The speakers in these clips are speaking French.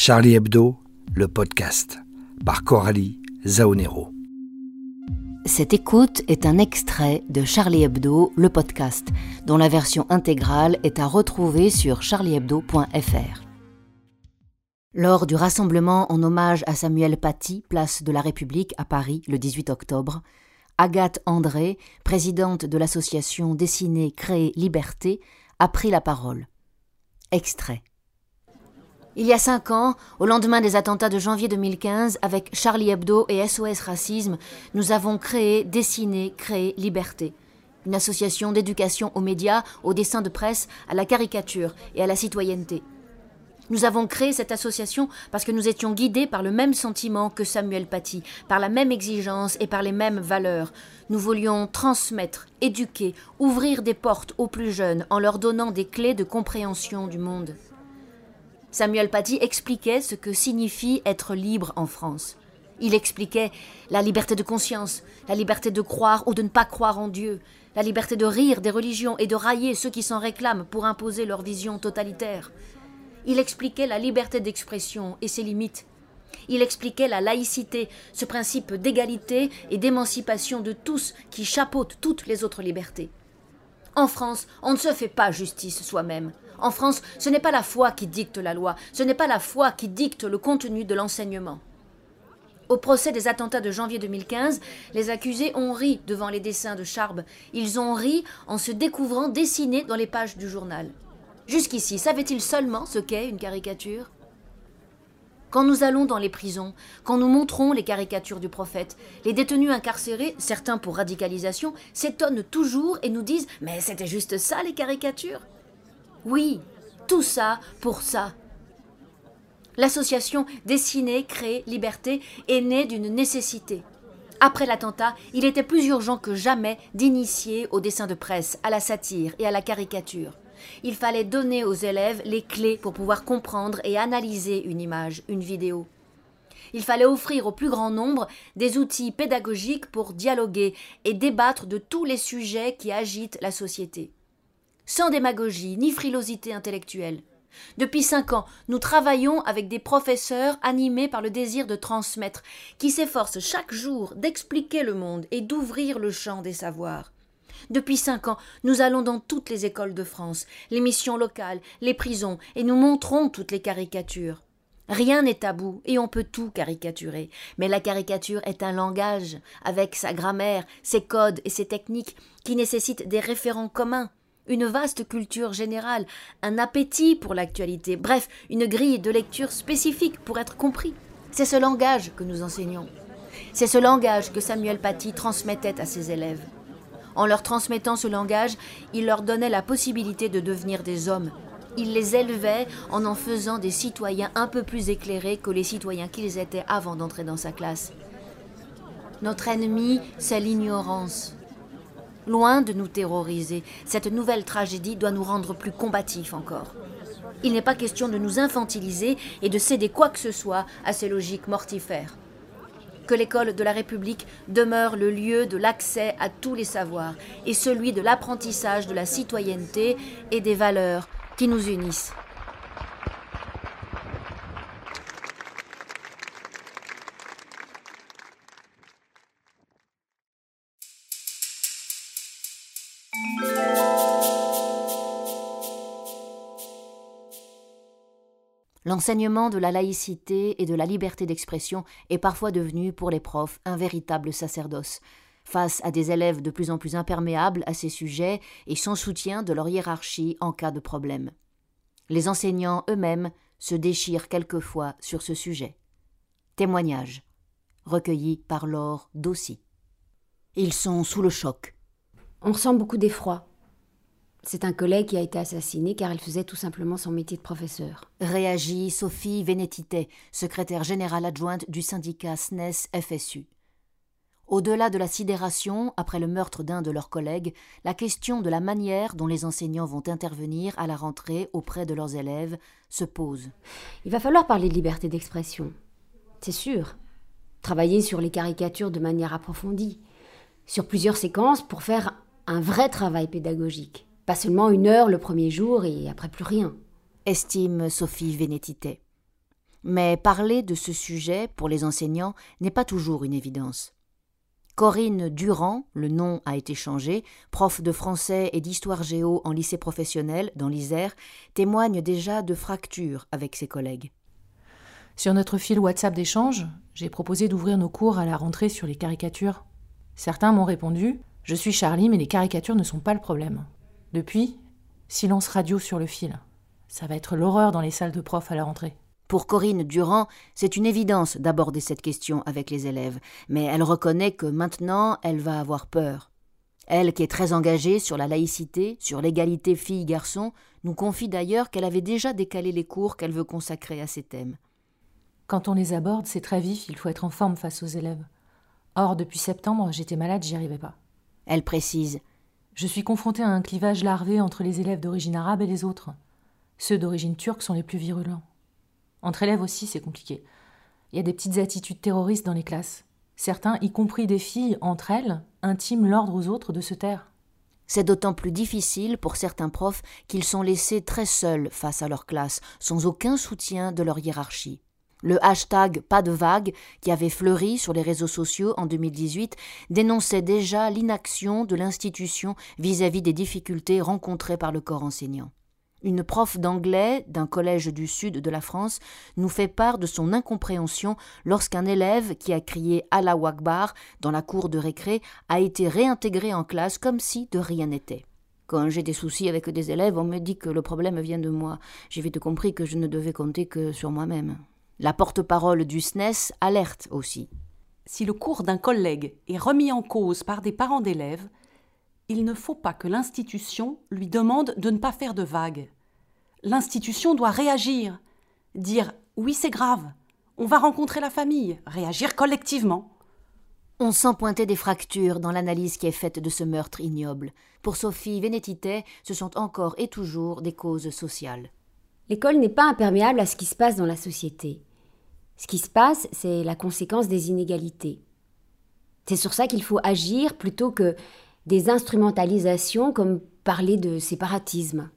Charlie Hebdo, le podcast, par Coralie Zaonero. Cette écoute est un extrait de Charlie Hebdo, le podcast, dont la version intégrale est à retrouver sur charliehebdo.fr. Lors du rassemblement en hommage à Samuel Paty, place de la République à Paris le 18 octobre, Agathe André, présidente de l'association Dessiner, Créer, Liberté, a pris la parole. Extrait. Il y a cinq ans, au lendemain des attentats de janvier 2015, avec Charlie Hebdo et SOS Racisme, nous avons créé Dessiner, Créer, Liberté. Une association d'éducation aux médias, au dessin de presse, à la caricature et à la citoyenneté. Nous avons créé cette association parce que nous étions guidés par le même sentiment que Samuel Paty, par la même exigence et par les mêmes valeurs. Nous voulions transmettre, éduquer, ouvrir des portes aux plus jeunes en leur donnant des clés de compréhension du monde. Samuel Paty expliquait ce que signifie être libre en France. Il expliquait la liberté de conscience, la liberté de croire ou de ne pas croire en Dieu, la liberté de rire des religions et de railler ceux qui s'en réclament pour imposer leur vision totalitaire. Il expliquait la liberté d'expression et ses limites. Il expliquait la laïcité, ce principe d'égalité et d'émancipation de tous qui chapeaute toutes les autres libertés. En France, on ne se fait pas justice soi-même. En France, ce n'est pas la foi qui dicte la loi, ce n'est pas la foi qui dicte le contenu de l'enseignement. Au procès des attentats de janvier 2015, les accusés ont ri devant les dessins de Charb. Ils ont ri en se découvrant dessinés dans les pages du journal. Jusqu'ici, savaient-ils seulement ce qu'est une caricature? Quand nous allons dans les prisons, quand nous montrons les caricatures du prophète, les détenus incarcérés, certains pour radicalisation, s'étonnent toujours et nous disent Mais c'était juste ça les caricatures Oui, tout ça pour ça. L'association Dessiner, Créer, Liberté est née d'une nécessité. Après l'attentat, il était plus urgent que jamais d'initier au dessin de presse, à la satire et à la caricature. Il fallait donner aux élèves les clés pour pouvoir comprendre et analyser une image, une vidéo. Il fallait offrir au plus grand nombre des outils pédagogiques pour dialoguer et débattre de tous les sujets qui agitent la société. Sans démagogie ni frilosité intellectuelle. Depuis cinq ans, nous travaillons avec des professeurs animés par le désir de transmettre, qui s'efforcent chaque jour d'expliquer le monde et d'ouvrir le champ des savoirs. Depuis cinq ans, nous allons dans toutes les écoles de France, les missions locales, les prisons, et nous montrons toutes les caricatures. Rien n'est tabou et on peut tout caricaturer. Mais la caricature est un langage, avec sa grammaire, ses codes et ses techniques, qui nécessitent des référents communs, une vaste culture générale, un appétit pour l'actualité, bref, une grille de lecture spécifique pour être compris. C'est ce langage que nous enseignons. C'est ce langage que Samuel Paty transmettait à ses élèves. En leur transmettant ce langage, il leur donnait la possibilité de devenir des hommes. Il les élevait en en faisant des citoyens un peu plus éclairés que les citoyens qu'ils étaient avant d'entrer dans sa classe. Notre ennemi, c'est l'ignorance. Loin de nous terroriser, cette nouvelle tragédie doit nous rendre plus combatifs encore. Il n'est pas question de nous infantiliser et de céder quoi que ce soit à ces logiques mortifères que l'école de la République demeure le lieu de l'accès à tous les savoirs et celui de l'apprentissage de la citoyenneté et des valeurs qui nous unissent. L'enseignement de la laïcité et de la liberté d'expression est parfois devenu, pour les profs, un véritable sacerdoce. Face à des élèves de plus en plus imperméables à ces sujets et sans soutien de leur hiérarchie en cas de problème. Les enseignants eux-mêmes se déchirent quelquefois sur ce sujet. Témoignage recueilli par Laure Dossi. Ils sont sous le choc. On ressent beaucoup d'effroi. C'est un collègue qui a été assassiné car il faisait tout simplement son métier de professeur. Réagit Sophie Vénétité, secrétaire générale adjointe du syndicat SNES FSU. Au-delà de la sidération, après le meurtre d'un de leurs collègues, la question de la manière dont les enseignants vont intervenir à la rentrée auprès de leurs élèves se pose. Il va falloir parler de liberté d'expression. C'est sûr. Travailler sur les caricatures de manière approfondie. Sur plusieurs séquences pour faire un vrai travail pédagogique. Pas seulement une heure le premier jour et après plus rien. Estime Sophie Vénétité. Mais parler de ce sujet pour les enseignants n'est pas toujours une évidence. Corinne Durand, le nom a été changé, prof de français et d'histoire géo en lycée professionnel dans l'Isère, témoigne déjà de fractures avec ses collègues. Sur notre fil WhatsApp d'échange, j'ai proposé d'ouvrir nos cours à la rentrée sur les caricatures. Certains m'ont répondu Je suis Charlie, mais les caricatures ne sont pas le problème. Depuis, silence radio sur le fil. Ça va être l'horreur dans les salles de profs à la rentrée. Pour Corinne Durand, c'est une évidence d'aborder cette question avec les élèves, mais elle reconnaît que maintenant elle va avoir peur. Elle, qui est très engagée sur la laïcité, sur l'égalité filles-garçons, nous confie d'ailleurs qu'elle avait déjà décalé les cours qu'elle veut consacrer à ces thèmes. Quand on les aborde, c'est très vif, il faut être en forme face aux élèves. Or, depuis septembre, j'étais malade, j'y arrivais pas. Elle précise Je suis confrontée à un clivage larvé entre les élèves d'origine arabe et les autres. Ceux d'origine turque sont les plus virulents. Entre élèves aussi, c'est compliqué. Il y a des petites attitudes terroristes dans les classes. Certains, y compris des filles, entre elles, intiment l'ordre aux autres de se taire. C'est d'autant plus difficile pour certains profs qu'ils sont laissés très seuls face à leur classe, sans aucun soutien de leur hiérarchie. Le hashtag Pas de vague, qui avait fleuri sur les réseaux sociaux en 2018, dénonçait déjà l'inaction de l'institution vis-à-vis des difficultés rencontrées par le corps enseignant. Une prof d'anglais d'un collège du sud de la France nous fait part de son incompréhension lorsqu'un élève qui a crié Allah Akbar dans la cour de récré a été réintégré en classe comme si de rien n'était. Quand j'ai des soucis avec des élèves, on me dit que le problème vient de moi. J'ai vite compris que je ne devais compter que sur moi-même. La porte-parole du SNES alerte aussi. Si le cours d'un collègue est remis en cause par des parents d'élèves, il ne faut pas que l'institution lui demande de ne pas faire de vagues. L'institution doit réagir, dire oui c'est grave, on va rencontrer la famille, réagir collectivement. On sent pointer des fractures dans l'analyse qui est faite de ce meurtre ignoble. Pour Sophie Vénétité, ce sont encore et toujours des causes sociales. L'école n'est pas imperméable à ce qui se passe dans la société. Ce qui se passe, c'est la conséquence des inégalités. C'est sur ça qu'il faut agir plutôt que des instrumentalisations comme parler de séparatisme.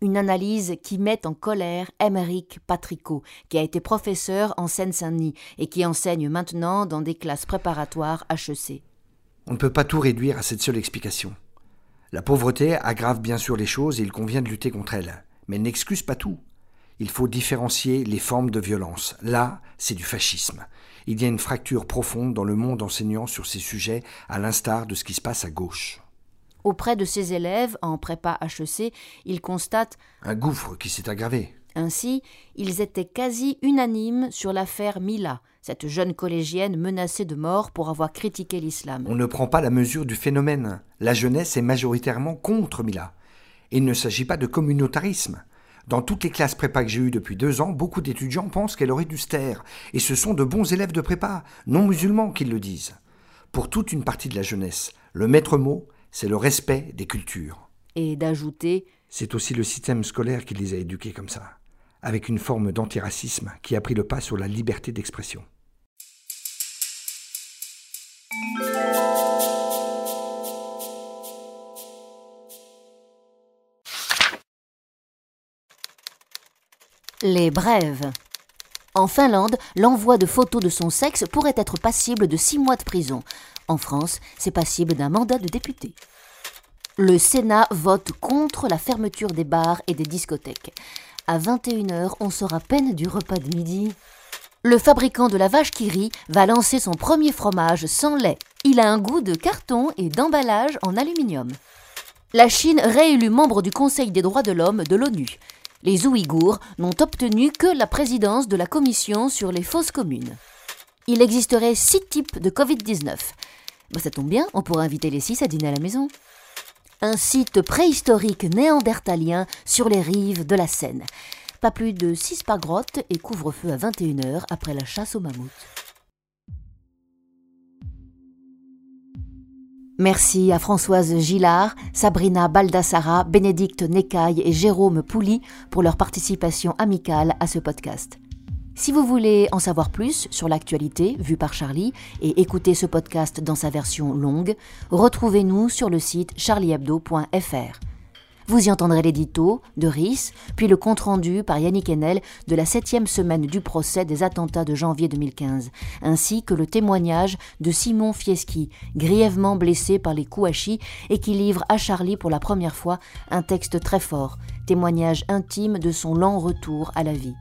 Une analyse qui met en colère Émeric Patricot, qui a été professeur en Seine-Saint-Denis et qui enseigne maintenant dans des classes préparatoires HEC. On ne peut pas tout réduire à cette seule explication. La pauvreté aggrave bien sûr les choses et il convient de lutter contre elle, mais elle n'excuse pas tout. Il faut différencier les formes de violence. Là, c'est du fascisme. Il y a une fracture profonde dans le monde enseignant sur ces sujets, à l'instar de ce qui se passe à gauche. Auprès de ses élèves en prépa HEC, il constate un gouffre qui s'est aggravé. Ainsi, ils étaient quasi unanimes sur l'affaire Mila, cette jeune collégienne menacée de mort pour avoir critiqué l'islam. On ne prend pas la mesure du phénomène. La jeunesse est majoritairement contre Mila. il ne s'agit pas de communautarisme. Dans toutes les classes prépa que j'ai eues depuis deux ans, beaucoup d'étudiants pensent qu'elle aurait dû se taire. Et ce sont de bons élèves de prépa, non musulmans, qui le disent. Pour toute une partie de la jeunesse, le maître mot, c'est le respect des cultures. Et d'ajouter C'est aussi le système scolaire qui les a éduqués comme ça, avec une forme d'antiracisme qui a pris le pas sur la liberté d'expression. Les brèves. En Finlande, l'envoi de photos de son sexe pourrait être passible de six mois de prison. En France, c'est passible d'un mandat de député. Le Sénat vote contre la fermeture des bars et des discothèques. À 21h, on sort à peine du repas de midi. Le fabricant de la vache qui rit va lancer son premier fromage sans lait. Il a un goût de carton et d'emballage en aluminium. La Chine réélue membre du Conseil des droits de l'homme de l'ONU les Ouïghours n'ont obtenu que la présidence de la commission sur les fausses communes. Il existerait six types de Covid-19. ça tombe bien, on pourrait inviter les six à dîner à la maison. Un site préhistorique néandertalien sur les rives de la Seine. Pas plus de six par grotte et couvre-feu à 21h après la chasse aux mammouths. Merci à Françoise Gillard, Sabrina Baldassara, Bénédicte Necaille et Jérôme Pouli pour leur participation amicale à ce podcast. Si vous voulez en savoir plus sur l'actualité vue par Charlie et écouter ce podcast dans sa version longue, retrouvez-nous sur le site charliehebdo.fr. Vous y entendrez l'édito de Ries, puis le compte-rendu par Yannick Enel de la septième semaine du procès des attentats de janvier 2015, ainsi que le témoignage de Simon Fieschi, grièvement blessé par les à et qui livre à Charlie pour la première fois un texte très fort, témoignage intime de son lent retour à la vie.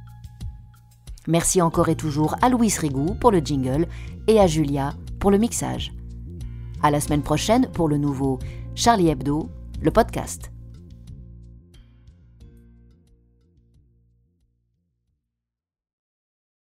Merci encore et toujours à Louis Rigou pour le jingle et à Julia pour le mixage. À la semaine prochaine pour le nouveau Charlie Hebdo, le podcast.